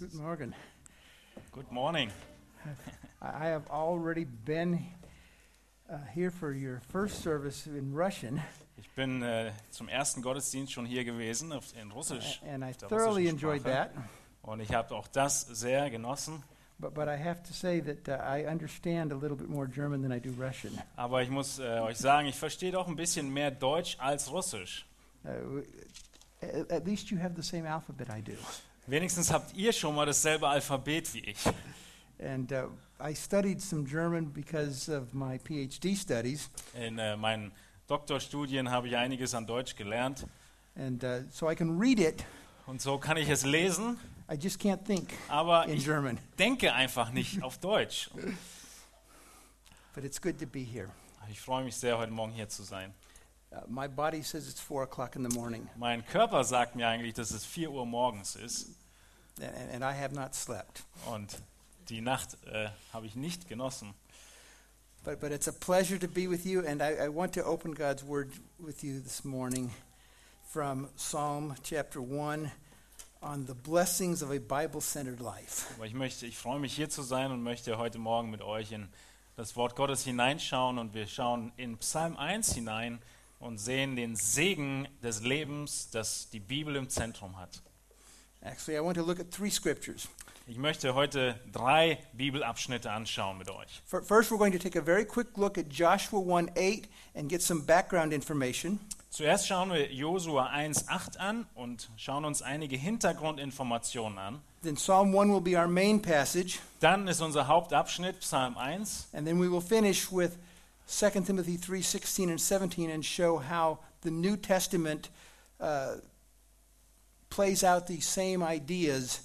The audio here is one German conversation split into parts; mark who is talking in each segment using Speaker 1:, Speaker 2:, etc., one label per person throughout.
Speaker 1: Guten Morgen.
Speaker 2: Good morning.
Speaker 1: I have already been uh, here for your first service in Russian,
Speaker 2: Ich bin äh, zum ersten Gottesdienst schon hier gewesen auf, in Russisch.
Speaker 1: and I thoroughly enjoyed that.
Speaker 2: Und ich habe auch das sehr genossen.
Speaker 1: But, but I have to say that uh, I understand a little bit more German than I do Russian.
Speaker 2: Aber ich muss äh, euch sagen, ich verstehe doch ein bisschen mehr Deutsch als Russisch.
Speaker 1: Uh, at least you have the same alphabet I do.
Speaker 2: Wenigstens habt ihr schon mal dasselbe Alphabet wie ich.
Speaker 1: And uh, I studied some German because of my PhD studies,
Speaker 2: In äh, meinen Doktorstudien habe ich einiges an Deutsch gelernt.
Speaker 1: and uh, so I can read it.
Speaker 2: Und so kann ich es lesen,
Speaker 1: I just can't think
Speaker 2: aber
Speaker 1: in
Speaker 2: ich
Speaker 1: German.
Speaker 2: denke einfach nicht auf Deutsch.
Speaker 1: But it's good to be here.
Speaker 2: Ich freue mich sehr, heute Morgen hier zu sein.
Speaker 1: Uh, my body says it's four o'clock in the morning,
Speaker 2: Mein Körper sagt mir eigentlich, dass es 4 Uhr morgens ist.
Speaker 1: and, and I have not slept.
Speaker 2: Und die Nacht äh, habe ich nicht genossen.
Speaker 1: But, but it's a pleasure to be with you, and I, I want to open God's Word with you this morning from Psalm chapter 1 on the blessings of a Bible centered life.
Speaker 2: Aber ich möchte, ich freue mich hier zu sein und möchte heute Morgen mit euch in das Wort Gottes hineinschauen und wir schauen in Psalm 1 hinein und sehen den Segen des Lebens, das die Bibel im Zentrum hat.
Speaker 1: Actually, I want to look at three scriptures.
Speaker 2: Ich möchte heute drei Bibelabschnitte anschauen mit euch.
Speaker 1: Fir- First, we're going to take a very quick look at Joshua 1 8 and get some background information.
Speaker 2: Zuerst schauen wir Josua 1,8 an und schauen uns einige Hintergrundinformationen an.
Speaker 1: Then, Psalm 1 will be our main passage,
Speaker 2: Dann ist unser Hauptabschnitt Psalm 1
Speaker 1: and then we will finish with 2 Timothy 3:16 and 17 and show how the New Testament uh, plays out these same ideas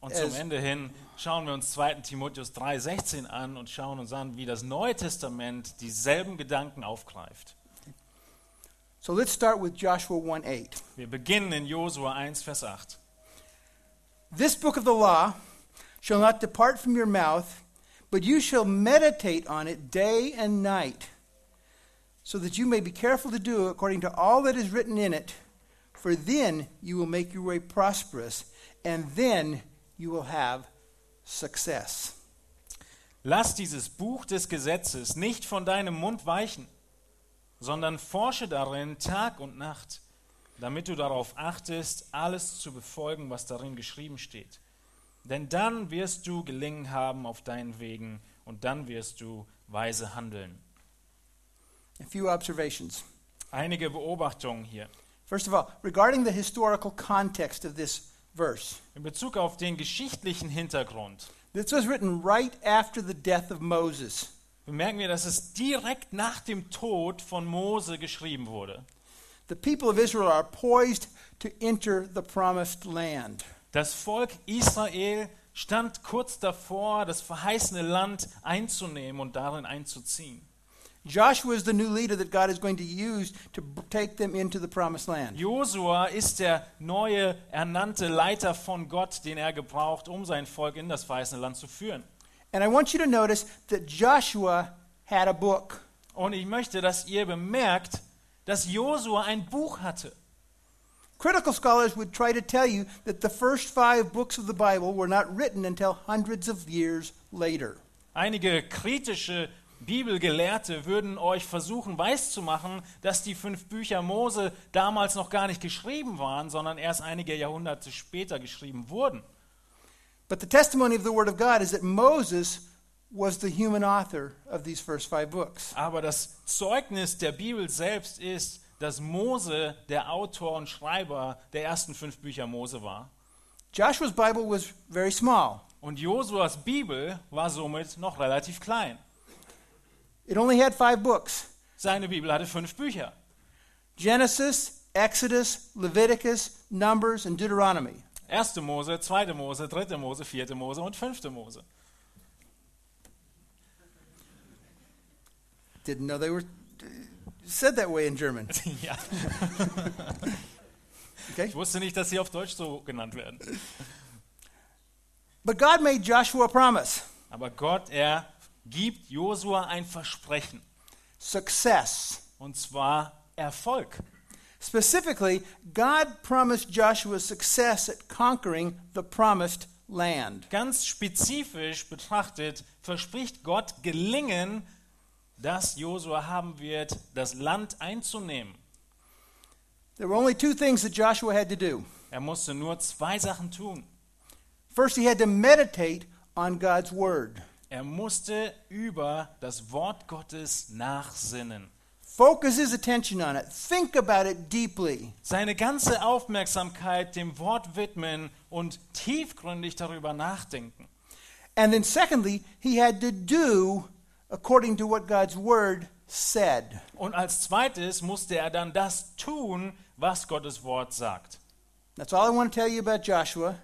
Speaker 2: Und zum Ende hin schauen wir uns 2. Timotheus 3,16 an und schauen uns an, wie das Neue Testament dieselben Gedanken aufgreift.
Speaker 1: So let's start with Joshua 1 8.
Speaker 2: Wir beginnen in Josua 1, Vers 8.
Speaker 1: This book of the law shall not depart from your mouth, but you shall meditate on it day and night, so that you may be careful to do according to all that is written in it. For then you will make your way prosperous, and then you will have success.
Speaker 2: Lass dieses Buch des Gesetzes nicht von deinem Mund weichen, sondern forsche darin Tag und Nacht, damit du darauf achtest, alles zu befolgen, was darin geschrieben steht. Denn dann wirst du gelingen haben auf deinen Wegen und dann wirst du weise handeln.
Speaker 1: A few observations.
Speaker 2: Einige Beobachtungen hier.
Speaker 1: First of all, regarding the historical context of this verse,
Speaker 2: In Bezug auf den geschichtlichen Hintergrund
Speaker 1: this was written right after the death of Moses.
Speaker 2: bemerken wir, dass es direkt nach dem Tod von Mose geschrieben wurde.
Speaker 1: The people of Israel are poised to enter the promised land.
Speaker 2: Das Volk Israel stand kurz davor, das verheißene Land einzunehmen und darin einzuziehen.
Speaker 1: Joshua is the new leader that God is going to use to take them into the promised land.
Speaker 2: Josua ist der neue ernannte Leiter von Gott, den er gebraucht, um sein Volk in das verheißene Land zu führen.
Speaker 1: And I want you to notice that Joshua had a book.
Speaker 2: Und ich möchte, dass ihr bemerkt, dass Josua ein Buch hatte.
Speaker 1: Critical scholars would try to tell you that the first five books of the Bible were not written until hundreds of years later.
Speaker 2: Einige kritische Bibelgelehrte würden euch versuchen weiszumachen, dass die fünf Bücher Mose damals noch gar nicht geschrieben waren, sondern erst einige Jahrhunderte später geschrieben wurden.
Speaker 1: But the testimony of the Word of God is that Moses was the human author of these first five books.
Speaker 2: Aber das Zeugnis der Bibel selbst ist, dass Mose der Autor und Schreiber der ersten fünf Bücher Mose war.
Speaker 1: Joshua's Bible was very small.
Speaker 2: Und Josuas Bibel war somit noch relativ klein.
Speaker 1: It only had five books
Speaker 2: Seine Bibel hatte fünf Bücher.
Speaker 1: Genesis, Exodus, Leviticus, Numbers, and Deuteronomy.
Speaker 2: Erste Mose, zweite Mose, dritte Mose, vierte Mose und fünfte Mose.
Speaker 1: Didn't know they were said that way in German.
Speaker 2: ja.
Speaker 1: Okay?
Speaker 2: Ich wusste nicht, dass sie auf Deutsch so genannt werden.
Speaker 1: But God made Joshua a promise
Speaker 2: Aber Gott, er gibt Josua ein Versprechen.
Speaker 1: success.
Speaker 2: Und zwar Erfolg.
Speaker 1: Specifically, God promised Joshua success at conquering the promised land.
Speaker 2: Ganz spezifisch betrachtet verspricht Gott Gelingen, dass Josua haben wird, das Land einzunehmen.
Speaker 1: There were only two things that Joshua had to do.
Speaker 2: Er musste nur zwei Sachen tun.
Speaker 1: First, he had to meditate on God's word.
Speaker 2: Er musste über das Wort Gottes nachsinnen.
Speaker 1: Focus his attention on it. Think about it deeply.
Speaker 2: Seine ganze Aufmerksamkeit dem Wort widmen und tiefgründig darüber nachdenken.
Speaker 1: And then, secondly, he had to do according to what God's word said.
Speaker 2: Und als zweites musste er dann das tun, was Gottes Wort sagt.
Speaker 1: That's all I want to tell you about Joshua.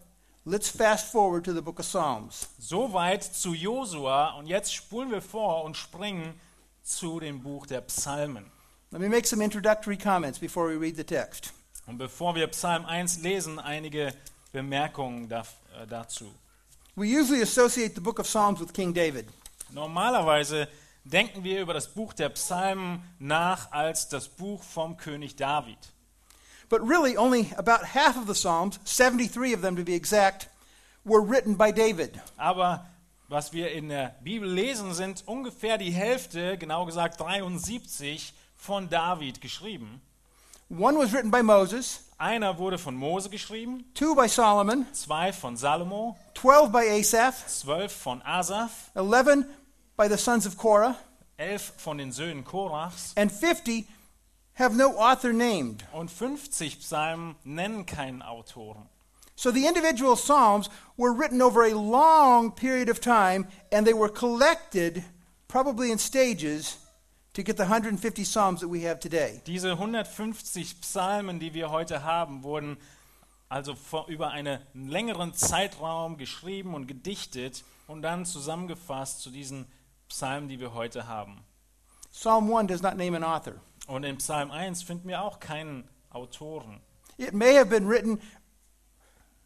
Speaker 1: Let's fast forward to the book of Psalms.
Speaker 2: Soweit zu Josua und jetzt spulen wir vor und springen zu dem Buch der Psalmen.
Speaker 1: Let me make some introductory comments before we read the text.
Speaker 2: Und bevor wir Psalm 1 lesen, einige Bemerkungen äh, dazu.
Speaker 1: We usually associate the book of Psalms with King David.
Speaker 2: Normalerweise denken wir über das Buch der Psalmen nach als das Buch vom König David.
Speaker 1: But really, only about half of the Psalms, 73 of them to be exact, were written by David.
Speaker 2: Aber was wir in der Bibel lesen, sind ungefähr die Hälfte, genau gesagt 73, von David geschrieben.
Speaker 1: One was written by Moses,
Speaker 2: Einer wurde von Mose geschrieben,
Speaker 1: two by Solomon,
Speaker 2: zwei von Salomo,
Speaker 1: 12 by Asaph,
Speaker 2: zwölf von Asaph,
Speaker 1: 11 by the sons of Korah,
Speaker 2: elf von den Söhnen Korachs
Speaker 1: and 50 have no author named.
Speaker 2: und 50 Psalmen nennen keinen Autoren.
Speaker 1: So the individual Psalms were written over a long period of time, and they were collected, probably in stages, to get the 150 Psalms that we have today.
Speaker 2: Diese 150 Psalmen, die wir heute haben, wurden also vor, über einen längeren Zeitraum geschrieben und gedichtet und dann zusammengefasst zu diesen Psalmen, die wir heute haben.
Speaker 1: Psalm 1 does not name an author.
Speaker 2: Und in Psalm 1 finden wir auch keinen Autoren.
Speaker 1: It may have been written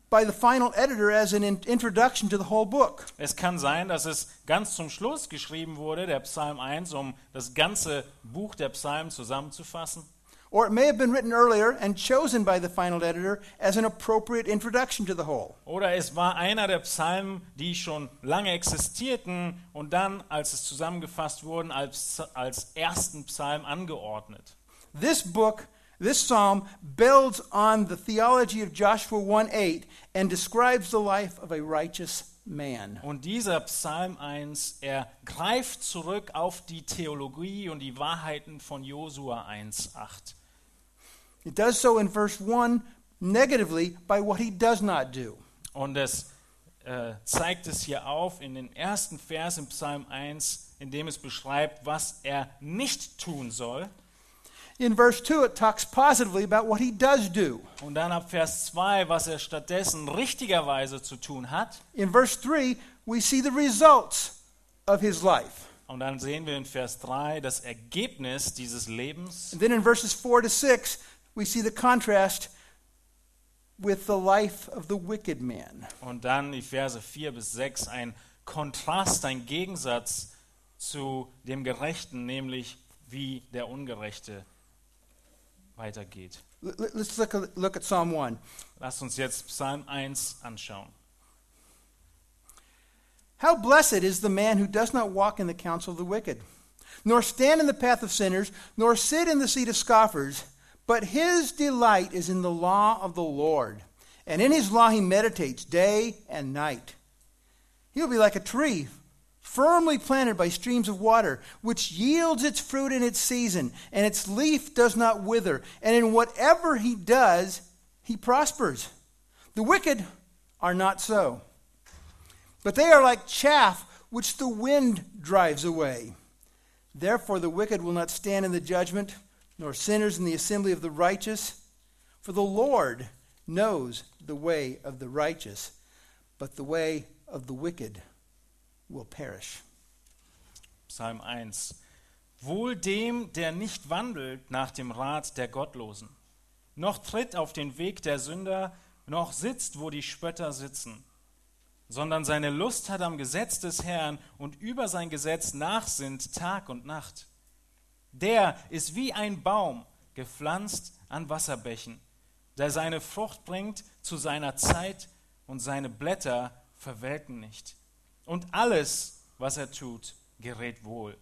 Speaker 1: by the final editor as an in- introduction to the whole book.
Speaker 2: Es kann sein, dass es ganz zum Schluss geschrieben wurde, der Psalm 1, um das ganze Buch der Psalmen zusammenzufassen.
Speaker 1: Or it may have been written earlier and chosen by the final editor as an appropriate introduction to the whole.
Speaker 2: Oder es war einer der Psalmen, die schon lange existierten und dann, als es zusammengefasst wurden, als, als ersten Psalm angeordnet.
Speaker 1: This book, this psalm, builds on the theology of Joshua 1 8 and describes the life of a righteous man.
Speaker 2: Und dieser Psalm 1, er greift zurück auf die Theologie und die Wahrheiten von Josua 1,8.
Speaker 1: It does so in verse 1 negatively by what he does not do.
Speaker 2: Und es äh, zeigt es hier auf in den ersten Vers im Psalm 1, in dem es beschreibt, was er nicht tun soll.
Speaker 1: In verse 2, it talks positively about what he does do.
Speaker 2: Und dann ab Vers 2, was er stattdessen richtigerweise zu tun hat.
Speaker 1: In verse 3, we see the results of his life.
Speaker 2: Und dann sehen wir in Vers 3 das Ergebnis dieses Lebens.
Speaker 1: And then in verses 4 to 6, we see the contrast with the life of the wicked man.
Speaker 2: Und dann die Verse 4 bis 6 ein Kontrast, ein Gegensatz zu dem Gerechten, nämlich wie der Ungerechte weitergeht.
Speaker 1: Let's look at, look at Psalm 1.
Speaker 2: Lasst uns jetzt Psalm 1 anschauen.
Speaker 1: How blessed is the man who does not walk in the counsel of the wicked, nor stand in the path of sinners, nor sit in the seat of scoffers, but his delight is in the law of the Lord, and in his law he meditates day and night. He will be like a tree firmly planted by streams of water, which yields its fruit in its season, and its leaf does not wither, and in whatever he does, he prospers. The wicked are not so. But they are like chaff which the wind drives away. Therefore, the wicked will not stand in the judgment, nor sinners in the assembly of the righteous. For the Lord knows the way of the righteous, but the way of the wicked will perish.
Speaker 2: Psalm 1. Wohl dem, der nicht wandelt nach dem Rat der Gottlosen, noch tritt auf den Weg der Sünder, noch sitzt, wo die Spötter sitzen, sondern seine Lust hat am Gesetz des Herrn und über sein Gesetz nachsinnt Tag und Nacht. Der ist wie ein Baum, gepflanzt an Wasserbächen, der seine Frucht bringt zu seiner Zeit und seine Blätter verwelken nicht. Und alles, was er tut, gerät wohl.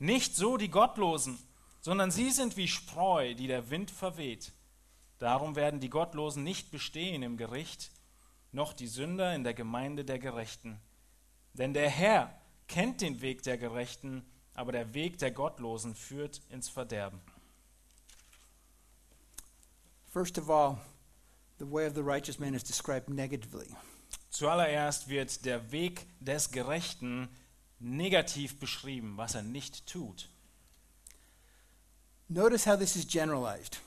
Speaker 2: Nicht so die Gottlosen, sondern sie sind wie Spreu, die der Wind verweht. Darum werden die Gottlosen nicht bestehen im Gericht, noch die Sünder in der Gemeinde der Gerechten. Denn der Herr kennt den Weg der Gerechten, aber der Weg der Gottlosen führt ins Verderben.
Speaker 1: First of all, the way of the righteous man is described negatively.
Speaker 2: Zuallererst wird der Weg des Gerechten negativ beschrieben, was er nicht tut.
Speaker 1: Notice how this is generalized.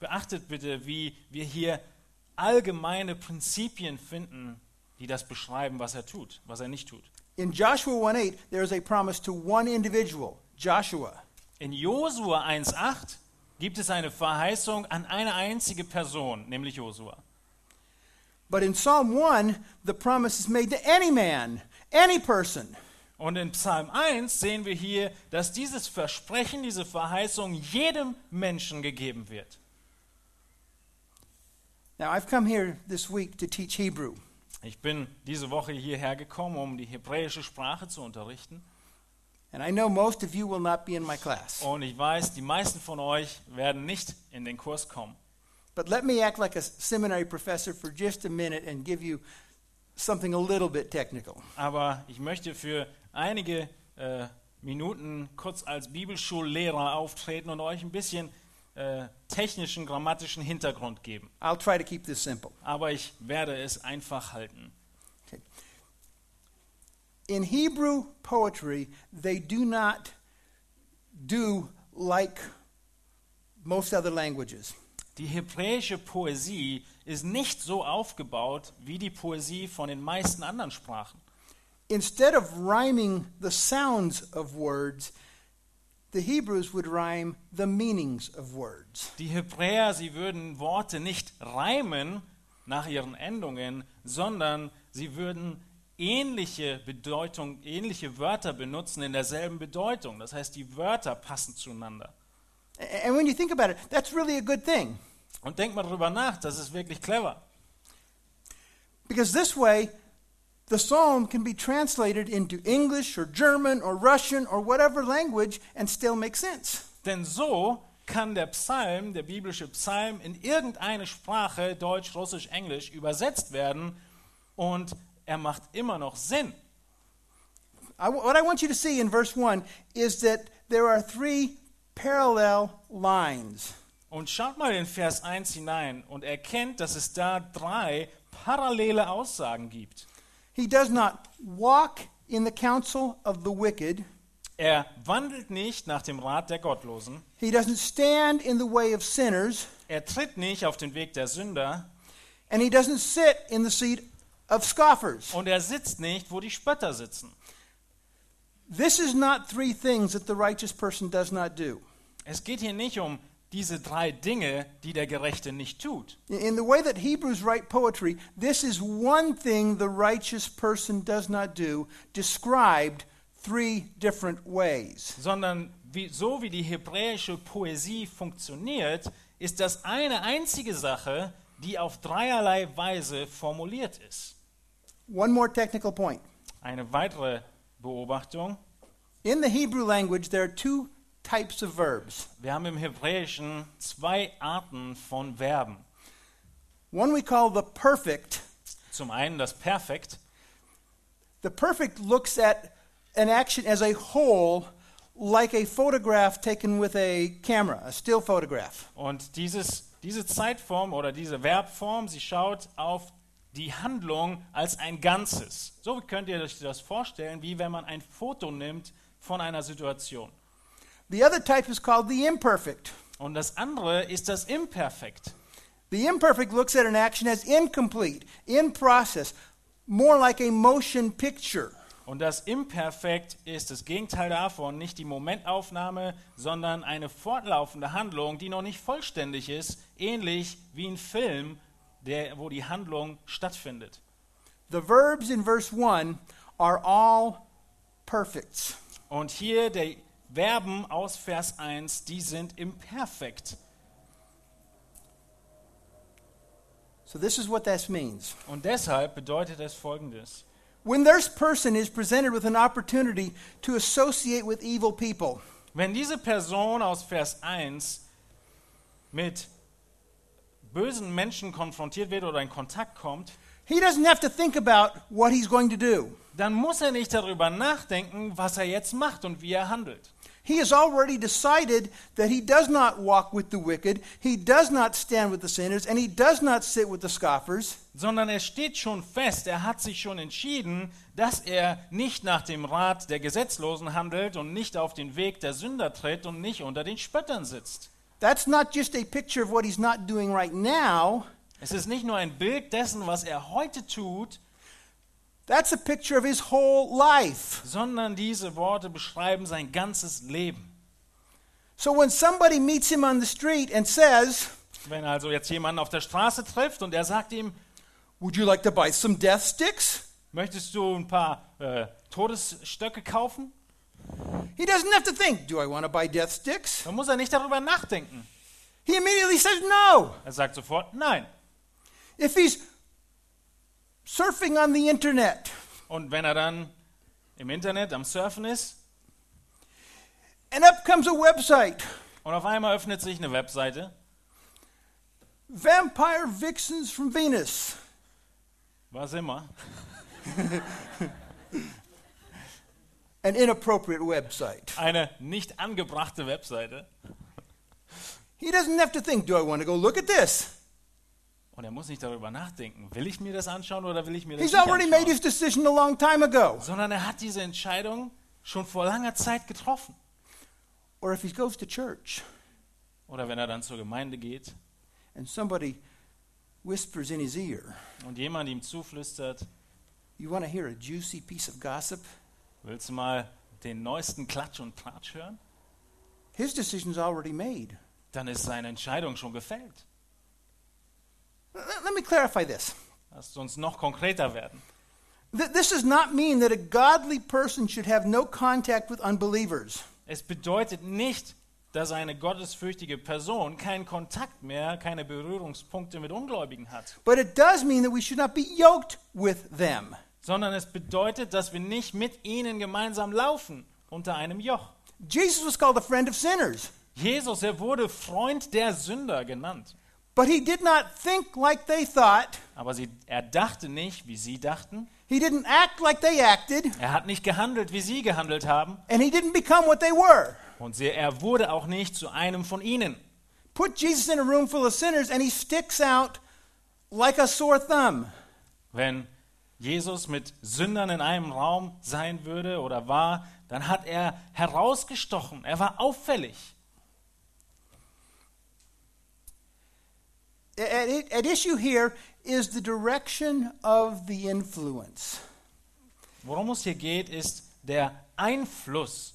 Speaker 2: Beachtet bitte, wie wir hier allgemeine Prinzipien finden, die das beschreiben, was er tut, was er nicht tut.
Speaker 1: In Joshua 1:8, there is a promise to one individual, Joshua.
Speaker 2: In Josua 1,8 gibt es eine Verheißung an eine einzige Person, nämlich Josua.
Speaker 1: But in Psalm 1, the promise is made to any man, any person.
Speaker 2: Und in Psalm 1 sehen wir hier, dass dieses Versprechen, diese Verheißung jedem Menschen gegeben wird.
Speaker 1: Now, I've come here this week to teach Hebrew.
Speaker 2: Ich bin diese Woche hierher gekommen, um die hebräische Sprache zu unterrichten.
Speaker 1: And I know most of you will not be in my class.
Speaker 2: Und ich weiß, die meisten von euch werden nicht in den Kurs kommen.
Speaker 1: But let me act like a seminary professor for just a minute and give you something a little bit technical.
Speaker 2: Aber ich möchte für einige äh, Minuten kurz als Bibelschullehrer auftreten und euch ein bisschen äh, technischen, grammatischen Hintergrund geben.
Speaker 1: I'll try to keep this simple.
Speaker 2: Aber ich werde es einfach halten.
Speaker 1: In Hebrew poetry, they do not do like most other languages.
Speaker 2: Die hebräische Poesie ist nicht so aufgebaut wie die Poesie von den meisten anderen Sprachen.
Speaker 1: Instead of rhyming the sounds of words, the Hebrews would rhyme the meanings of words.
Speaker 2: Die Hebräer, sie würden Worte nicht reimen nach ihren Endungen, sondern sie würden ähnliche Bedeutung, ähnliche Wörter benutzen in derselben Bedeutung. Das heißt, die Wörter passen zueinander.
Speaker 1: And when you think about it, that's really a good thing.
Speaker 2: Und denkt mal drüber nach, das ist wirklich clever.
Speaker 1: Because this way, the psalm can be translated into English or German or Russian or whatever language and still make sense.
Speaker 2: Denn so kann der Psalm, der biblische Psalm, in irgendeine Sprache, Deutsch, Russisch, Englisch, übersetzt werden und er macht immer noch Sinn.
Speaker 1: I, what I want you to see in verse 1 is that there are three parallel lines.
Speaker 2: Und schaut mal in Vers 1 hinein und erkennt, dass es da drei parallele Aussagen gibt.
Speaker 1: He does not walk in the counsel of the wicked,
Speaker 2: Er wandelt nicht nach dem Rat der Gottlosen,
Speaker 1: he doesn't stand in the way of sinners,
Speaker 2: er tritt nicht auf den Weg der Sünder
Speaker 1: and he doesn't sit in the seat of scoffers.
Speaker 2: und er sitzt nicht, wo die Spötter sitzen.
Speaker 1: This is not three things that the righteous person does not do.
Speaker 2: Es geht hier nicht um diese drei Dinge, die der Gerechte nicht tut.
Speaker 1: In the way that Hebrews write poetry, this is one thing the righteous person does not do, described three different ways.
Speaker 2: sondern wie, so wie die hebräische Poesie funktioniert, ist das eine einzige Sache, die auf dreierlei Weise formuliert ist.
Speaker 1: One more technical point.
Speaker 2: Eine weitere Beobachtung.
Speaker 1: In the Hebrew language, there are two types of verbs.
Speaker 2: Wir haben im Hebräischen zwei Arten von Verben.
Speaker 1: One we call the perfect.
Speaker 2: Zum einen das Perfekt.
Speaker 1: The perfect looks at an action as a whole, like a photograph taken with a camera, a still photograph.
Speaker 2: Und dieses, diese Zeitform oder diese Verbform, sie schaut auf die Handlung als ein Ganzes. So könnt ihr euch das vorstellen, wie wenn man ein Foto nimmt von einer Situation.
Speaker 1: The other type is called the imperfect.
Speaker 2: Und das andere ist das Imperfekt.
Speaker 1: The imperfect looks at an action as incomplete, in process, more like a motion picture.
Speaker 2: Und das Imperfekt ist das Gegenteil davon, nicht die Momentaufnahme, sondern eine fortlaufende Handlung, die noch nicht vollständig ist, ähnlich wie ein Film, der, wo die Handlung stattfindet.
Speaker 1: The verbs in verse 1 are all perfects.
Speaker 2: Und hier die Verben aus Vers 1, die sind imperfekt.
Speaker 1: So this is what that means.
Speaker 2: Und deshalb bedeutet es folgendes.
Speaker 1: When this person is presented with an opportunity to associate with evil people,
Speaker 2: Wenn diese Person aus Vers 1 mit bösen Menschen konfrontiert wird oder in Kontakt kommt,
Speaker 1: he doesn't have to think about what he's going to do.
Speaker 2: dann muss er nicht darüber nachdenken, was er jetzt macht und wie er handelt.
Speaker 1: He has already decided that he does not walk with the wicked, he does not stand with the sinners, and he does not sit with the scoffers.
Speaker 2: Sondern er steht schon fest, er hat sich schon entschieden, dass er nicht nach dem Rat der Gesetzlosen handelt und nicht auf den Weg der Sünder tritt und nicht unter den Spöttern sitzt.
Speaker 1: That's not just a picture of what he's not doing right now,
Speaker 2: Es ist nicht nur ein Bild dessen, was er heute tut,
Speaker 1: that's a picture of his whole life.
Speaker 2: sondern diese Worte beschreiben sein ganzes Leben.
Speaker 1: So when somebody meets him on the street and says,
Speaker 2: Wenn also jetzt jemand auf der Straße trifft und er sagt ihm,
Speaker 1: Would you like to buy some death sticks?
Speaker 2: möchtest du ein paar äh, Todesstöcke kaufen?
Speaker 1: He doesn't have to think, Do I want to buy death sticks?
Speaker 2: Dann muss er nicht darüber nachdenken.
Speaker 1: He immediately says no.
Speaker 2: Er sagt sofort nein.
Speaker 1: If he's surfing on the internet
Speaker 2: Und wenn er dann im Internet am Surfen ist
Speaker 1: and up comes a website,
Speaker 2: und auf einmal öffnet sich eine Webseite,
Speaker 1: Vampire Vixens from Venus.
Speaker 2: was immer,
Speaker 1: An inappropriate website.
Speaker 2: eine nicht angebrachte Webseite,
Speaker 1: He doesn't have to think, Do I want to go look at this?
Speaker 2: Und er muss nicht darüber nachdenken, will ich mir das anschauen oder will ich mir das
Speaker 1: He's
Speaker 2: nicht
Speaker 1: already made
Speaker 2: anschauen,
Speaker 1: his decision a long time ago.
Speaker 2: sondern er hat diese Entscheidung schon vor langer Zeit getroffen.
Speaker 1: Or if he goes to church
Speaker 2: Oder wenn er dann zur Gemeinde geht
Speaker 1: and somebody whispers in his ear,
Speaker 2: und jemand ihm zuflüstert,
Speaker 1: You want to hear a juicy piece of gossip?
Speaker 2: willst du mal den neuesten Klatsch und Tratsch hören?
Speaker 1: His decision's already made.
Speaker 2: Dann ist seine Entscheidung schon gefällt.
Speaker 1: Let me clarify this.
Speaker 2: Lasst uns noch konkreter werden.
Speaker 1: Th- This does not mean that a godly person should have no contact with unbelievers.
Speaker 2: Es bedeutet nicht, dass eine gottesfürchtige Person keinen Kontakt mehr, keine Berührungspunkte mit Ungläubigen hat,
Speaker 1: But it does mean that we should not be yoked with them.
Speaker 2: sondern es bedeutet, dass wir nicht mit ihnen gemeinsam laufen unter einem Joch.
Speaker 1: Jesus was called a friend of sinners,
Speaker 2: Jesus, er wurde Freund der Sünder genannt,
Speaker 1: but he did not think like they thought.
Speaker 2: aber sie, er dachte nicht, wie sie dachten,
Speaker 1: He didn't act like they acted,
Speaker 2: er hat nicht gehandelt, wie sie gehandelt haben
Speaker 1: and he didn't become what they were.
Speaker 2: und sie, er wurde auch nicht zu einem von ihnen.
Speaker 1: Put Jesus in a room full of sinners, and he sticks out like a sore thumb.
Speaker 2: Wenn Jesus mit Sündern in einem Raum sein würde oder war, dann hat er herausgestochen, er war auffällig.
Speaker 1: At, at issue here is the direction of the influence.
Speaker 2: Worum es hier geht, ist der Einfluss,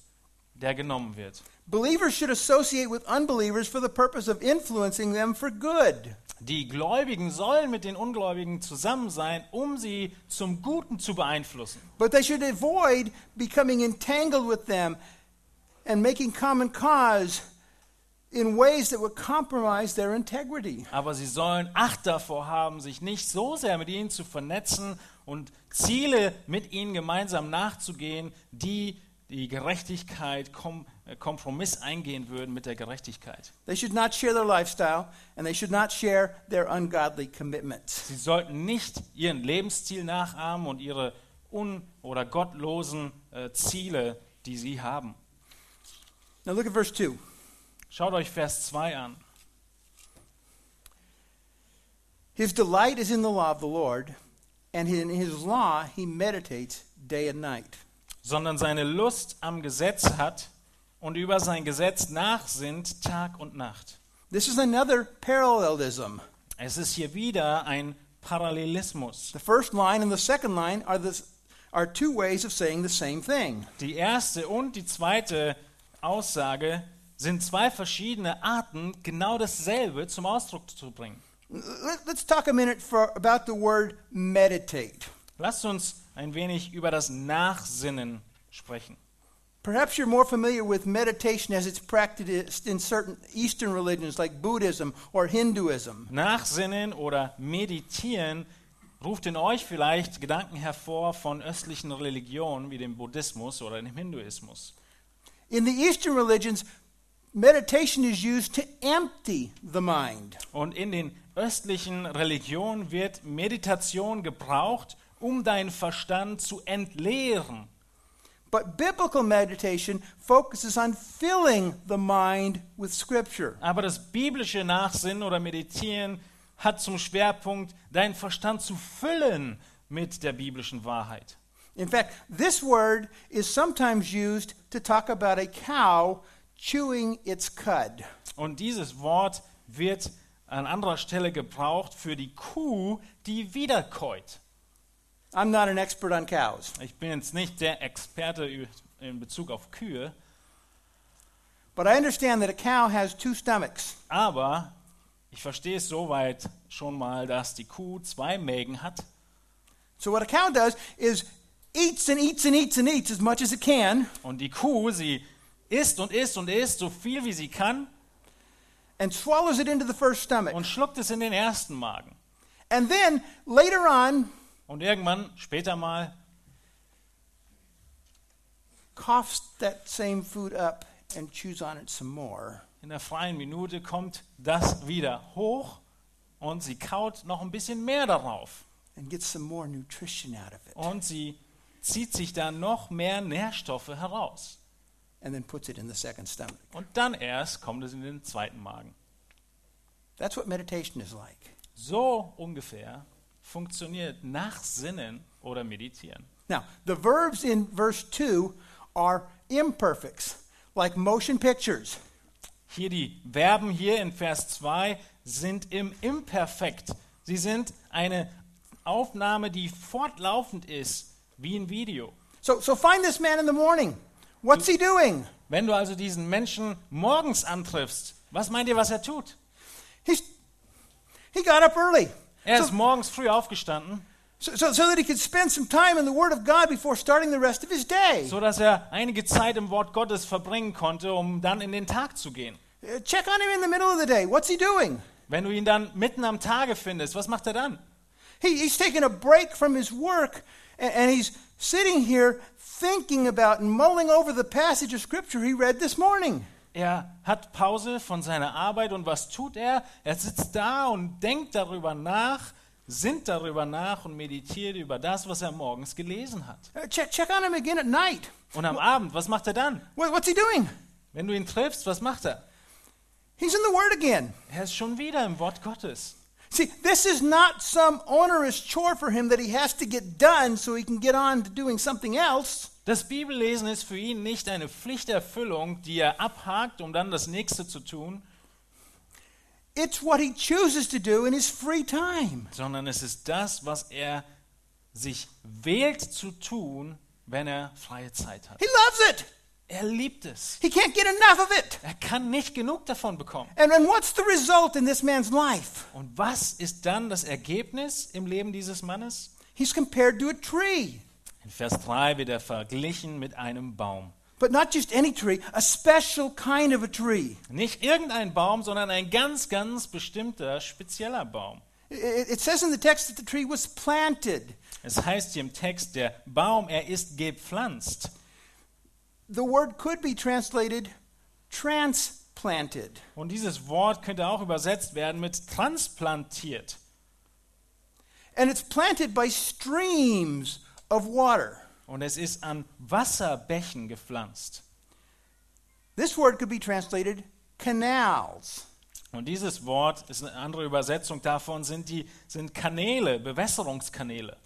Speaker 2: der genommen wird.
Speaker 1: Believers should associate with unbelievers for the purpose of influencing them for good.
Speaker 2: Die Gläubigen sollen mit den Ungläubigen zusammen sein, um sie zum Guten zu beeinflussen.
Speaker 1: But they should avoid becoming entangled with them and making common cause in ways that would compromise their integrity.
Speaker 2: Aber sie sollen Acht davor haben, sich nicht so sehr mit ihnen zu vernetzen und Ziele mit ihnen gemeinsam nachzugehen, die die Gerechtigkeit, kom äh, Kompromiss eingehen würden mit der Gerechtigkeit.
Speaker 1: They should not share their lifestyle and they should not share their ungodly commitments.
Speaker 2: Sie sollten nicht ihren Lebensstil nachahmen und ihre un- oder gottlosen äh, Ziele, die sie haben.
Speaker 1: Now look at verse 2.
Speaker 2: Schaut euch Vers 2 an.
Speaker 1: His delight is in the law of the Lord, and in his law he meditates day and night.
Speaker 2: Sondern seine Lust am Gesetz hat und über sein Gesetz nachsinnt Tag und Nacht.
Speaker 1: This is another parallelism.
Speaker 2: Es ist hier wieder ein Parallelismus.
Speaker 1: The first line and the second line are, the, are two ways of saying the same thing.
Speaker 2: Die erste und die zweite Aussage sind zwei verschiedene Arten, genau dasselbe zum Ausdruck zu bringen.
Speaker 1: Let- Let's talk a minute for, about the word meditate.
Speaker 2: Lasst uns ein wenig über das Nachsinnen sprechen.
Speaker 1: Perhaps you're more familiar with meditation as it's practiced in certain Eastern religions like Buddhism or Hinduism.
Speaker 2: Nachsinnen oder meditieren ruft in euch vielleicht Gedanken hervor von östlichen Religionen wie dem Buddhismus oder dem Hinduismus.
Speaker 1: In the Eastern religions, meditation is used to empty the mind.
Speaker 2: Und in den östlichen Religionen wird Meditation gebraucht, um deinen Verstand zu entleeren.
Speaker 1: But biblical meditation focuses on filling the mind with Scripture.
Speaker 2: Aber das biblische Nachsinnen oder Meditieren hat zum Schwerpunkt, deinen Verstand zu füllen mit der biblischen Wahrheit.
Speaker 1: In fact, this word is sometimes used to talk about a cow chewing its cud.
Speaker 2: Und dieses Wort wird an anderer Stelle gebraucht für die Kuh, die wiederkäut.
Speaker 1: I'm not an expert on cows,
Speaker 2: Ich bin jetzt nicht der Experte in Bezug auf Kühe,
Speaker 1: but I understand that a cow has two stomachs.
Speaker 2: aber ich verstehe es soweit schon mal, dass die Kuh zwei Mägen hat.
Speaker 1: So what a cow does is eats and eats and eats and eats as much as it can,
Speaker 2: Und die Kuh, sie isst und isst und isst so viel wie sie kann
Speaker 1: and swallows it into the first stomach.
Speaker 2: und schluckt es in den ersten Magen.
Speaker 1: And then later on,
Speaker 2: Und irgendwann, später mal,
Speaker 1: coughs that same food up and chews on it some more.
Speaker 2: in der freien Minute kommt das wieder hoch und sie kaut noch ein bisschen mehr darauf.
Speaker 1: and get some more nutrition out of it
Speaker 2: Und sie zieht sich dann noch mehr Nährstoffe heraus.
Speaker 1: And then puts it in the second stomach.
Speaker 2: Und dann erst kommt es in den zweiten Magen.
Speaker 1: That's what meditation is like.
Speaker 2: So ungefähr funktioniert Nachsinnen oder Meditieren.
Speaker 1: Now, the verbs in verse 2 are imperfects, like motion pictures.
Speaker 2: Hier die Verben hier in Vers 2 sind im Imperfekt. Sie sind eine Aufnahme, die fortlaufend ist, wie ein Video.
Speaker 1: So, so find this man in the morning. What's he doing?
Speaker 2: Wenn du also diesen Menschen morgens antriffst, was meint ihr, was er tut?
Speaker 1: He's, he got up early
Speaker 2: Er
Speaker 1: so,
Speaker 2: ist morgens früh aufgestanden,
Speaker 1: so, so, so that he could spend some time in the Word of God before starting the rest of his day.
Speaker 2: so dass er einige Zeit im Wort Gottes verbringen konnte, um dann in den Tag zu gehen.
Speaker 1: Uh, Check on him in the middle of the day. What's he doing?
Speaker 2: Wenn du ihn dann mitten am Tage findest, was macht er dann?
Speaker 1: He, he's taking a break from his work and, and he's sitting here thinking about and mulling over the passage of Scripture he read this morning.
Speaker 2: Er hat Pause von seiner Arbeit und was tut er? Er sitzt da und denkt darüber nach, sinnt darüber nach und meditiert über das, was er morgens gelesen hat.
Speaker 1: Uh, check, check on him again at night.
Speaker 2: Und am Abend, was macht er dann?
Speaker 1: What, what's he doing?
Speaker 2: Wenn du ihn triffst, was macht er?
Speaker 1: He's in the Word again.
Speaker 2: Er ist schon wieder im Wort Gottes.
Speaker 1: See, this is not some onerous chore for him that he has to get done so he can get on to doing something else.
Speaker 2: Das Bibellesen ist für ihn nicht eine Pflichterfüllung, die er abhakt, um dann das nächste zu tun,
Speaker 1: It's what he chooses to do in his free time.
Speaker 2: sondern es ist das, was er sich wählt zu tun, wenn er freie Zeit hat.
Speaker 1: He loves it.
Speaker 2: Er liebt es.
Speaker 1: He can't get enough of it.
Speaker 2: Er kann nicht genug davon bekommen.
Speaker 1: And, and what's the result in this man's life?
Speaker 2: Und was ist dann das Ergebnis im Leben dieses Mannes?
Speaker 1: He's compared to a tree.
Speaker 2: In Vers 3 wird er verglichen mit einem Baum.
Speaker 1: But not just any tree, a special kind of a tree.
Speaker 2: Nicht irgendein Baum, sondern ein ganz, ganz bestimmter, spezieller Baum.
Speaker 1: It, it says in the text that the tree was planted.
Speaker 2: Es heißt hier im Text, der Baum, er ist gepflanzt.
Speaker 1: The word could be translated transplanted.
Speaker 2: Und dieses Wort könnte auch übersetzt werden mit transplantiert.
Speaker 1: And it's planted by streams of water.
Speaker 2: Und es ist an Wasserbächen gepflanzt.
Speaker 1: This word could be translated canals.
Speaker 2: Und dieses Wort ist eine andere Übersetzung davon, sind, die, sind Kanäle, Bewässerungskanäle.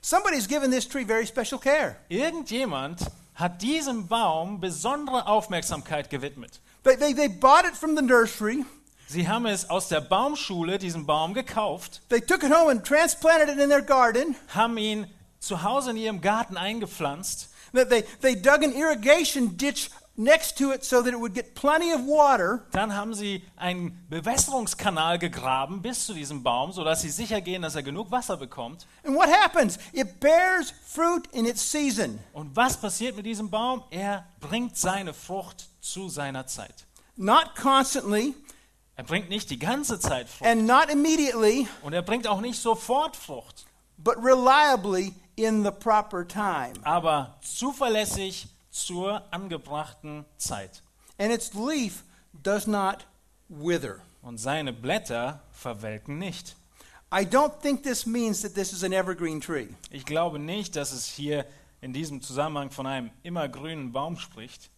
Speaker 1: Somebody's given this tree very special care.
Speaker 2: Irgendjemand hat diesem Baum besondere Aufmerksamkeit gewidmet.
Speaker 1: They, they, they bought it from the nursery.
Speaker 2: Sie haben es aus der Baumschule, diesen Baum, gekauft,
Speaker 1: They took it home and transplanted it in their garden.
Speaker 2: haben ihn zu Hause in ihrem Garten eingepflanzt
Speaker 1: They, they, dug an irrigation ditch next to it so that it would get plenty of water.
Speaker 2: Dann haben sie einen Bewässerungskanal gegraben bis zu diesem Baum, sodass sie sicher gehen, dass er genug Wasser bekommt.
Speaker 1: And what happens? It bears fruit in its season.
Speaker 2: Und was passiert mit diesem Baum? Er bringt seine Frucht zu seiner Zeit.
Speaker 1: Not constantly
Speaker 2: Er bringt nicht die ganze Zeit Frucht
Speaker 1: and not immediately,
Speaker 2: und er bringt auch nicht sofort Frucht,
Speaker 1: but reliably in the proper time.
Speaker 2: aber zuverlässig zur angebrachten Zeit.
Speaker 1: And its leaf does not wither.
Speaker 2: Und seine Blätter verwelken nicht.
Speaker 1: I don't think this means that this is an evergreen tree.
Speaker 2: Ich glaube nicht, dass es hier in diesem Zusammenhang von einem immergrünen Baum spricht,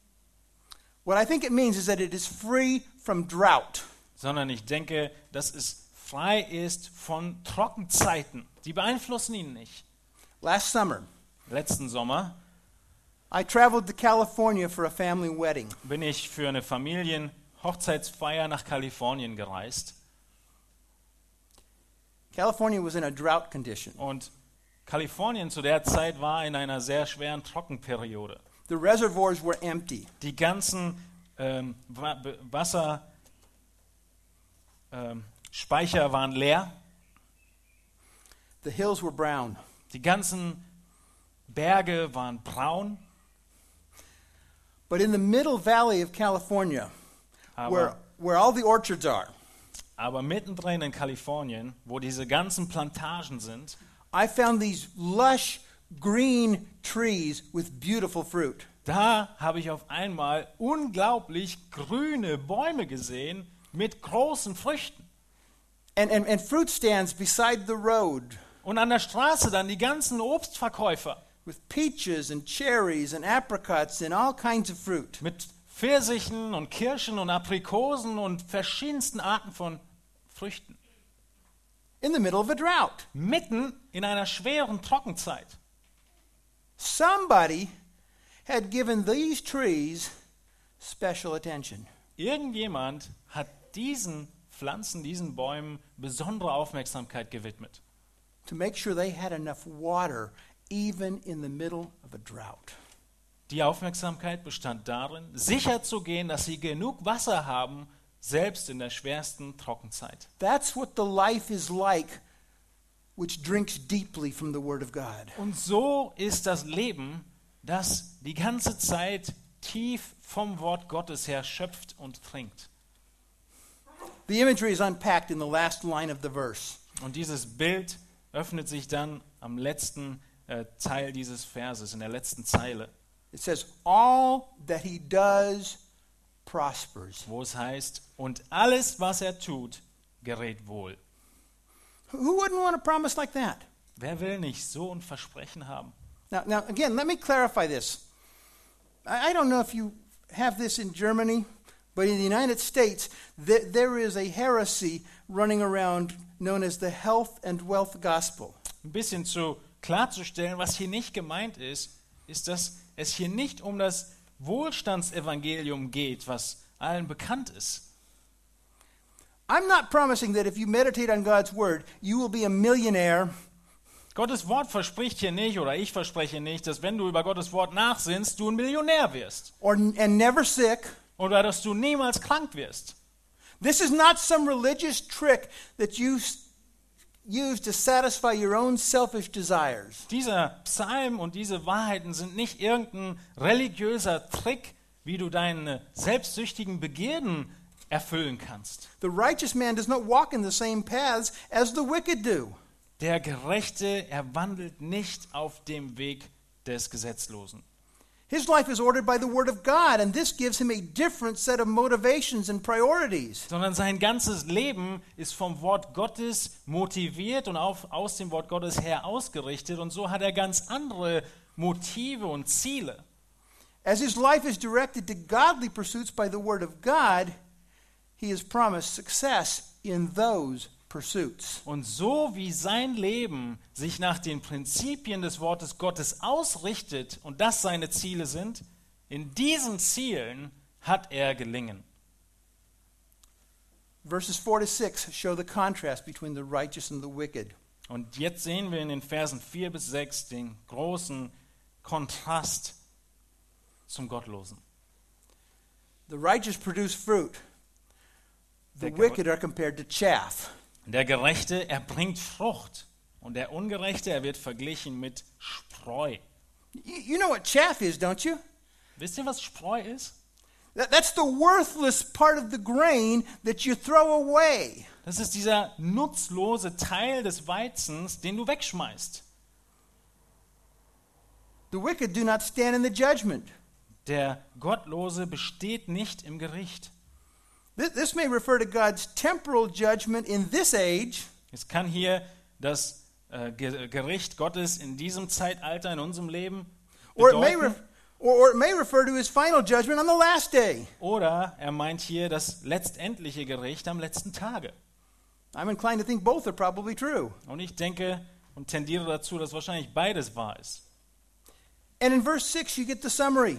Speaker 1: What I think it means is that it is free from drought.
Speaker 2: sondern ich denke, dass es frei ist von Trockenzeiten. Die beeinflussen ihn nicht.
Speaker 1: Last summer,
Speaker 2: Letzten Sommer
Speaker 1: I traveled to California for a family wedding.
Speaker 2: bin ich für eine Familienhochzeitsfeier nach Kalifornien gereist
Speaker 1: California was in a drought condition.
Speaker 2: und Kalifornien zu der Zeit war in einer sehr schweren Trockenperiode.
Speaker 1: The reservoirs were empty.
Speaker 2: Die ganzen ähm, Wa Be- Wasser ähm, waren leer,
Speaker 1: The hills were brown.
Speaker 2: Die ganzen Berge waren braun,
Speaker 1: But in the middle valley of California, where,
Speaker 2: aber,
Speaker 1: where all the orchards are,
Speaker 2: aber mittendrin in Kalifornien, wo diese ganzen Plantagen sind,
Speaker 1: I found these lush green trees with beautiful fruit.
Speaker 2: da habe ich auf einmal unglaublich grüne Bäume gesehen mit großen Früchten.
Speaker 1: And, and, and fruit stands beside the road
Speaker 2: Und an der Straße dann die ganzen Obstverkäufer
Speaker 1: with peaches and cherries and apricots and all kinds of fruit.
Speaker 2: mit Pfirsichen und Kirschen und Aprikosen und verschiedensten Arten von Früchten.
Speaker 1: in the middle of a drought.
Speaker 2: Mitten in einer schweren Trockenzeit.
Speaker 1: Somebody had given these trees special attention.
Speaker 2: Irgendjemand hat diesen Pflanzen, diesen Bäumen besondere Aufmerksamkeit gewidmet,
Speaker 1: to make sure they had enough water even in the middle of a drought.
Speaker 2: Die Aufmerksamkeit bestand darin, sicherzugehen, dass sie genug Wasser haben, selbst in der schwersten Trockenzeit.
Speaker 1: That's what the life is like which drinks deeply from the Word of God.
Speaker 2: Und so ist das Leben, das die ganze Zeit tief vom Wort Gottes her schöpft und trinkt.
Speaker 1: The imagery is unpacked in the last line of the verse.
Speaker 2: Und dieses Bild öffnet sich dann am letzten äh, Teil dieses Verses, in der letzten Zeile,
Speaker 1: It says, All that he does prospers.
Speaker 2: wo es heißt, und alles, was er tut, gerät wohl.
Speaker 1: Who wouldn't want a promise like that?
Speaker 2: Wer will nicht so ein Versprechen haben?
Speaker 1: Now, now again, let me clarify this. I, I don't know if you have this in Germany, but in the United States, th- there is a heresy running around known as the health and wealth gospel.
Speaker 2: Ein bisschen zu klarzustellen, was hier nicht gemeint ist, ist, dass es hier nicht um das Wohlstandsevangelium geht, was allen bekannt ist.
Speaker 1: I'm not promising that if you meditate on God's word, you will be a millionaire
Speaker 2: Gottes Wort verspricht hier nicht, oder ich verspreche nicht, dass wenn du über Gottes Wort nachsinnst, du ein Millionär wirst.
Speaker 1: or and never sick.
Speaker 2: Oder dass du niemals krank wirst.
Speaker 1: This is not some religious trick that you use to satisfy your own selfish desires.
Speaker 2: Dieser Psalm und diese Wahrheiten sind nicht irgendein religiöser Trick, wie du deine selbstsüchtigen Begierden erfüllen kannst.
Speaker 1: The righteous man does not walk in the same paths as the wicked do.
Speaker 2: Der Gerechte, er wandelt nicht auf dem Weg des Gesetzlosen.
Speaker 1: His life is ordered by the Word of God, and this gives him a different set of motivations and priorities.
Speaker 2: Sondern sein ganzes Leben ist vom Wort Gottes motiviert und auf, aus dem Wort Gottes her ausgerichtet. Und so hat er ganz andere Motive und Ziele.
Speaker 1: As his life is directed to godly pursuits by the Word of God, he is promised success in those pursuits.
Speaker 2: Und so wie sein Leben sich nach den Prinzipien des Wortes Gottes ausrichtet und das seine Ziele sind, in diesen Zielen hat er gelingen.
Speaker 1: Verses 4 to 6 show the contrast between the righteous and the wicked.
Speaker 2: Und jetzt sehen wir in den Versen 4 bis 6 den großen Kontrast zum Gottlosen.
Speaker 1: The righteous produce fruit. The wicked are compared to chaff.
Speaker 2: Der Gerechte, er bringt Frucht. Und der Ungerechte, er wird verglichen mit Spreu.
Speaker 1: You, you know what chaff is, don't you?
Speaker 2: Wisst ihr, was Spreu ist?
Speaker 1: That, that's the worthless part of the grain that you throw away.
Speaker 2: Das ist dieser nutzlose Teil des Weizens, den du wegschmeißt.
Speaker 1: The wicked do not stand in the judgment.
Speaker 2: Der Gottlose besteht nicht im Gericht.
Speaker 1: This, may refer to God's temporal judgment in this age,
Speaker 2: Es kann hier das äh, Ge- Gericht Gottes in diesem Zeitalter, in unserem Leben bedeuten.
Speaker 1: or it may refer to his final judgment on the last day.
Speaker 2: Oder er meint hier das letztendliche Gericht am letzten Tage.
Speaker 1: I'm inclined to think both are probably true.
Speaker 2: Und ich denke und tendiere dazu, dass wahrscheinlich beides wahr ist.
Speaker 1: And in verse 6, you get the summary.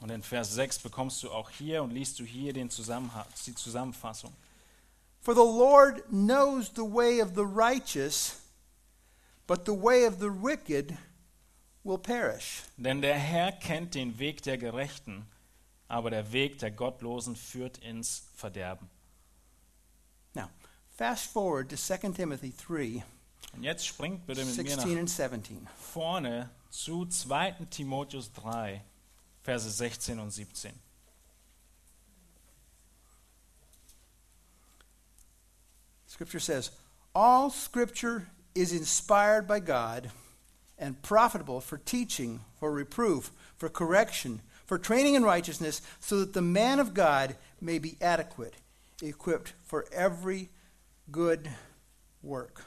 Speaker 2: Und in Vers 6 bekommst du auch hier und liest du hier den Zusammenhang, die Zusammenfassung.
Speaker 1: For the Lord knows the way of the righteous, but the way of the wicked will perish.
Speaker 2: Denn der Herr kennt den Weg der Gerechten, aber der Weg der Gottlosen führt ins Verderben.
Speaker 1: Now, fast forward to 2 Timothy 3
Speaker 2: Und jetzt springt bitte mit mir
Speaker 1: 16
Speaker 2: nach
Speaker 1: and 17.
Speaker 2: vorne zu 2. Timotheus 3, Verse 16 und 17.
Speaker 1: Scripture says, All scripture is inspired by God and profitable for teaching, for reproof, for correction, for training in righteousness, so that the man of God may be adequate, equipped for every good work.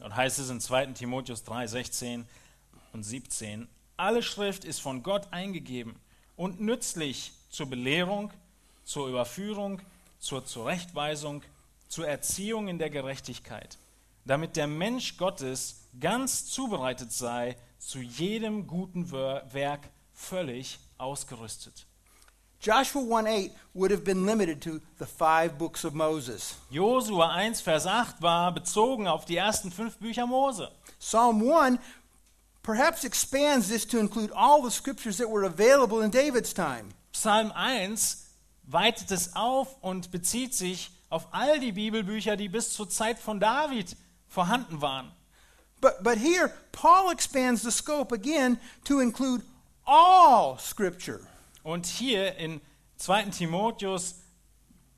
Speaker 2: Dort heißt es in 2. Timotheus 3, 16 und 17, alle Schrift ist von Gott eingegeben und nützlich zur Belehrung, zur Überführung, zur Zurechtweisung, zur Erziehung in der Gerechtigkeit, damit der Mensch Gottes ganz zubereitet sei, zu jedem guten Wer- Werk völlig ausgerüstet.
Speaker 1: Joshua 1 8 would have been limited to the five books of Moses.
Speaker 2: Josua 1, Vers 8 war bezogen auf die ersten fünf Bücher Mose.
Speaker 1: Psalm 1 perhaps expands this to include all the scriptures that were available in David's time.
Speaker 2: Psalm 1 weitet es auf und bezieht sich auf all die Bibelbücher, die bis zur Zeit von David vorhanden waren.
Speaker 1: But, but here, Paul expands the scope again to include all scripture.
Speaker 2: Und hier in 2. Timotheus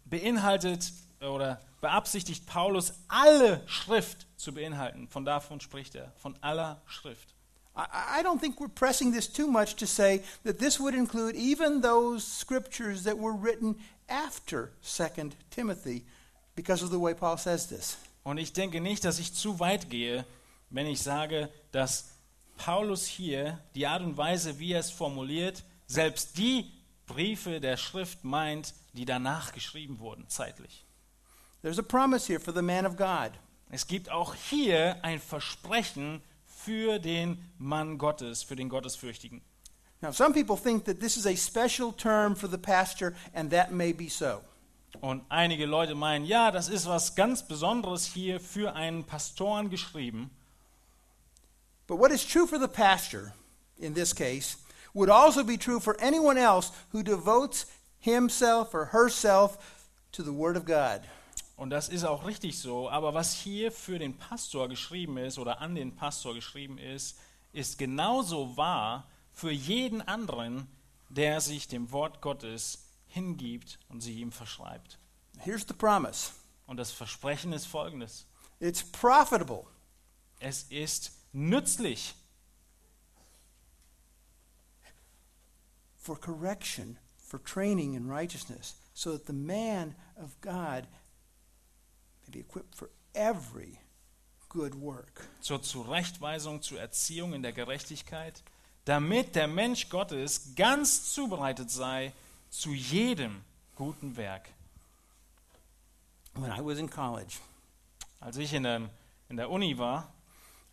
Speaker 2: beinhaltet oder beabsichtigt Paulus alle Schrift zu beinhalten. Von davon spricht er, von aller Schrift.
Speaker 1: I, don't think we're pressing this too much to say that this would include even those scriptures that were written after 2 Timothy because of the way Paul says this.
Speaker 2: Und ich denke nicht, dass ich zu weit gehe, wenn ich sage, dass Paulus hier die Art und Weise, wie er es formuliert, selbst die Briefe der Schrift meint, die danach geschrieben wurden, zeitlich.
Speaker 1: There's a promise here for the man of God.
Speaker 2: Es gibt auch hier ein Versprechen für den Mann Gottes, für den Gottesfürchtigen.
Speaker 1: Now, some people think that this is a special term for the pastor, and that may be so.
Speaker 2: Und einige Leute meinen, ja, das ist was ganz Besonderes hier für einen Pastoren geschrieben.
Speaker 1: But what is true for the pastor in this case would also be true for anyone else who devotes himself or herself to the Word of God.
Speaker 2: Und das ist auch richtig so, aber was hier für den Pastor geschrieben ist oder an den Pastor geschrieben ist, ist genauso wahr für jeden anderen, der sich dem Wort Gottes hingibt und sich ihm verschreibt.
Speaker 1: Here's the promise
Speaker 2: Und das Versprechen ist folgendes.
Speaker 1: it's profitable.
Speaker 2: Es ist nützlich
Speaker 1: for correction, for training in righteousness, so that the man of God may be equipped for every good work.
Speaker 2: zur Zurechtweisung, zur Erziehung in der Gerechtigkeit, damit der Mensch Gottes ganz zubereitet sei zu jedem guten Werk.
Speaker 1: When I was in college,
Speaker 2: Als ich in der, in der Uni war,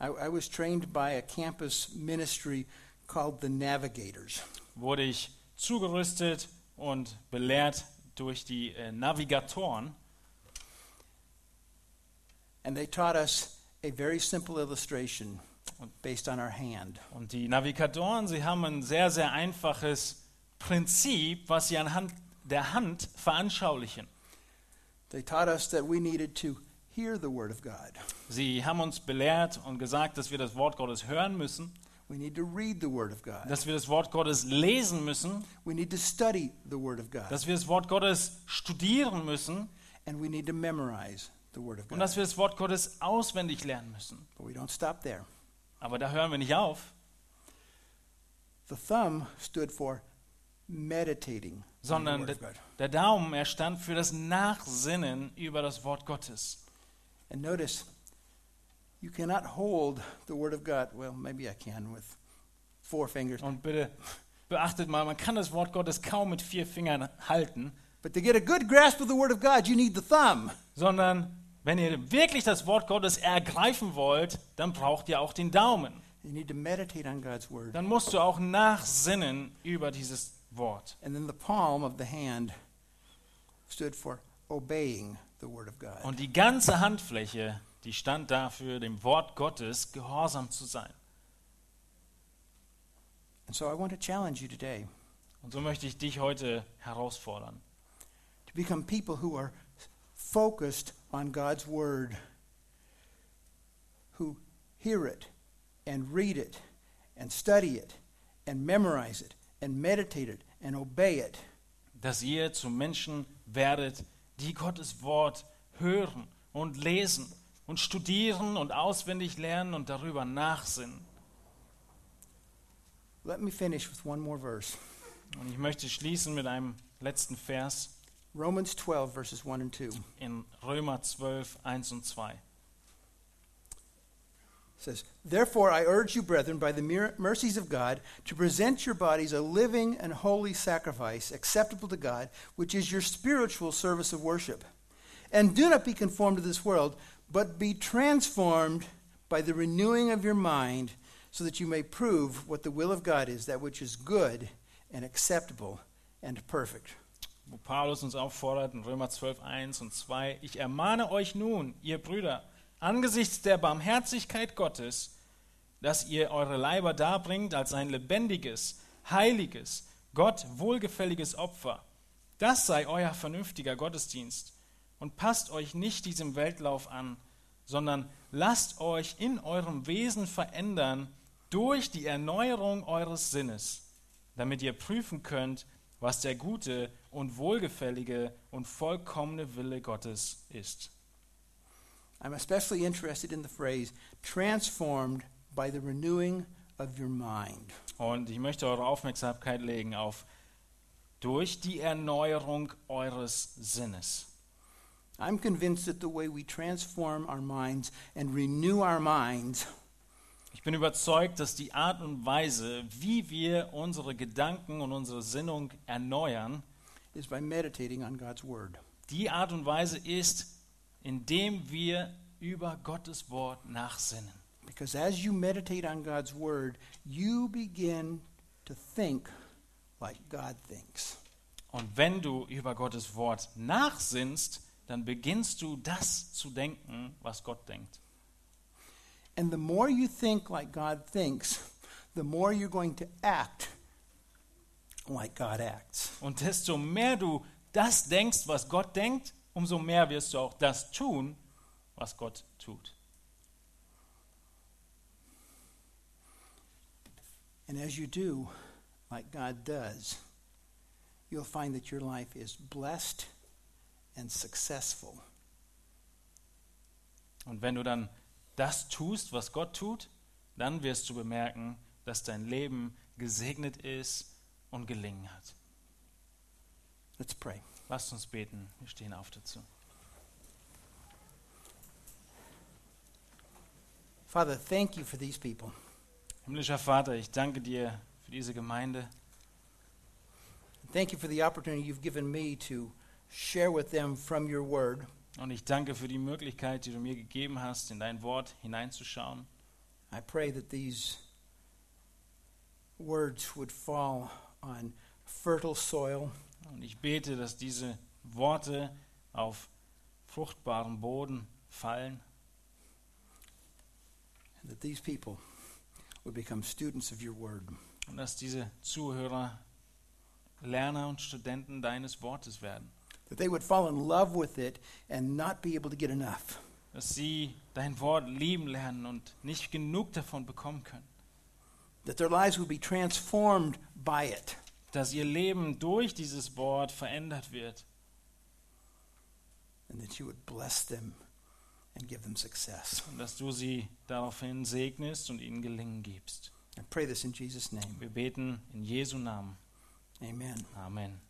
Speaker 1: I, I was trained by a campus ministry called the Navigators.
Speaker 2: wurde ich zugerüstet und belehrt durch die äh, Navigatoren.
Speaker 1: And they taught us a very simple illustration based on our hand.
Speaker 2: Und die Navigatoren, sie haben ein sehr, sehr einfaches Prinzip, was sie anhand der Hand veranschaulichen.
Speaker 1: They taught us that we needed to hear the Word of God.
Speaker 2: Sie haben uns belehrt und gesagt, dass wir das Wort Gottes hören müssen,
Speaker 1: We need to read the Word of God.
Speaker 2: dass wir das Wort Gottes lesen müssen,
Speaker 1: We need to study the Word of God.
Speaker 2: dass wir das Wort Gottes studieren müssen
Speaker 1: And we need to memorize
Speaker 2: und dass wir das Wort Gottes auswendig lernen müssen.
Speaker 1: But we don't stop there.
Speaker 2: Aber da hören wir nicht auf,
Speaker 1: The thumb stood for meditating
Speaker 2: sondern der, der Daumen, er stand für das Nachsinnen über das Wort Gottes.
Speaker 1: And notice, you cannot hold the Word of God. Well, maybe I can with four fingers.
Speaker 2: Und bitte beachtet mal, man kann das Wort Gottes kaum mit vier Fingern halten,
Speaker 1: But to get a good grasp of the Word of God, you need the thumb.
Speaker 2: sondern wenn ihr wirklich das Wort Gottes ergreifen wollt, dann braucht ihr auch den Daumen.
Speaker 1: You need to meditate on God's Word.
Speaker 2: Dann musst du auch nachsinnen über dieses Wort.
Speaker 1: And then the palm of the hand stood for obeying the Word of God.
Speaker 2: Und die ganze Handfläche, die stand dafür, dem Wort Gottes gehorsam zu sein.
Speaker 1: And so I want to challenge you today
Speaker 2: Und so möchte ich dich heute herausfordern,
Speaker 1: to become people who are focused on God's Word, who hear it and read it and study it and memorize it and meditate it and obey it.
Speaker 2: dass ihr zu Menschen werdet, die Gottes Wort hören und lesen und studieren und auswendig lernen und darüber nachsinnen.
Speaker 1: Let me finish with one more verse
Speaker 2: Und ich möchte schließen mit einem letzten Vers
Speaker 1: Romans 12, verses 1 and 2.
Speaker 2: in Römer 12, 1 und 2.
Speaker 1: It says, Therefore, I urge you, brethren, by the mercies of God, to present your bodies a living and holy sacrifice, acceptable to God, which is your spiritual service of worship. And do not be conformed to this world, but be transformed by the renewing of your mind, so that you may prove what the will of God is, that which is good and acceptable and perfect.
Speaker 2: Wo Paulus uns auffordert in Römer 12, 1 und 2, ich ermahne euch nun, ihr Brüder, angesichts der Barmherzigkeit Gottes, dass ihr eure Leiber darbringt als ein lebendiges, heiliges, Gott wohlgefälliges Opfer. Das sei euer vernünftiger Gottesdienst. Und passt euch nicht diesem Weltlauf an, sondern lasst euch in eurem Wesen verändern durch die Erneuerung eures Sinnes, damit ihr prüfen könnt, was der gute und wohlgefällige und vollkommene Wille Gottes ist.
Speaker 1: I'm especially interested in the phrase transformed by the renewing of your mind.
Speaker 2: Und ich möchte eure Aufmerksamkeit legen auf durch die Erneuerung eures Sinnes.
Speaker 1: I'm convinced that the way we transform our minds and renew our minds
Speaker 2: Ich bin überzeugt, dass die Art und Weise, wie wir unsere Gedanken und unsere Sinnung erneuern,
Speaker 1: is by meditating on God's Word.
Speaker 2: die Art und Weise ist, indem wir über Gottes Wort nachsinnen.
Speaker 1: Because as you meditate on God's Word, you begin to think like God thinks.
Speaker 2: Und wenn du über Gottes Wort nachsinnst, dann beginnst du das zu denken, was Gott denkt.
Speaker 1: And the more you think like God thinks, the more you're going to act like God acts.
Speaker 2: Und desto mehr du das denkst, was Gott denkt, umso mehr wirst du auch das tun, was Gott tut.
Speaker 1: And as you do like God does, you'll find that your life is blessed and successful.
Speaker 2: Und wenn du dann das tust, was Gott tut, dann wirst du bemerken, dass dein Leben gesegnet ist und gelingen hat.
Speaker 1: Let's pray.
Speaker 2: Lasst uns beten. Wir stehen auf dazu.
Speaker 1: Father, thank you for these people.
Speaker 2: Himmlischer Vater, ich danke dir für diese Gemeinde.
Speaker 1: Thank you for the opportunity you've given me to share with them from your word.
Speaker 2: Und ich danke für die Möglichkeit, die du mir gegeben hast, in dein Wort hineinzuschauen.
Speaker 1: I pray that these words would fall on fertile soil
Speaker 2: Und ich bete, dass diese Worte auf fruchtbaren Boden fallen
Speaker 1: and that these people would become students of your word.
Speaker 2: und dass diese Zuhörer Lerner und Studenten deines Wortes werden.
Speaker 1: that they would fall in love with it and not be able to get enough.
Speaker 2: Dass sie dein Wort lieben lernen und nicht genug davon bekommen können.
Speaker 1: That their lives would be transformed by it.
Speaker 2: Dass ihr Leben durch dieses Wort verändert wird.
Speaker 1: And that you would bless them and give them success.
Speaker 2: Und dass du sie daraufhin segnest und ihnen Gelingen gibst.
Speaker 1: I pray this in Jesus' name.
Speaker 2: Wir beten in Jesu Namen.
Speaker 1: Amen.
Speaker 2: Amen.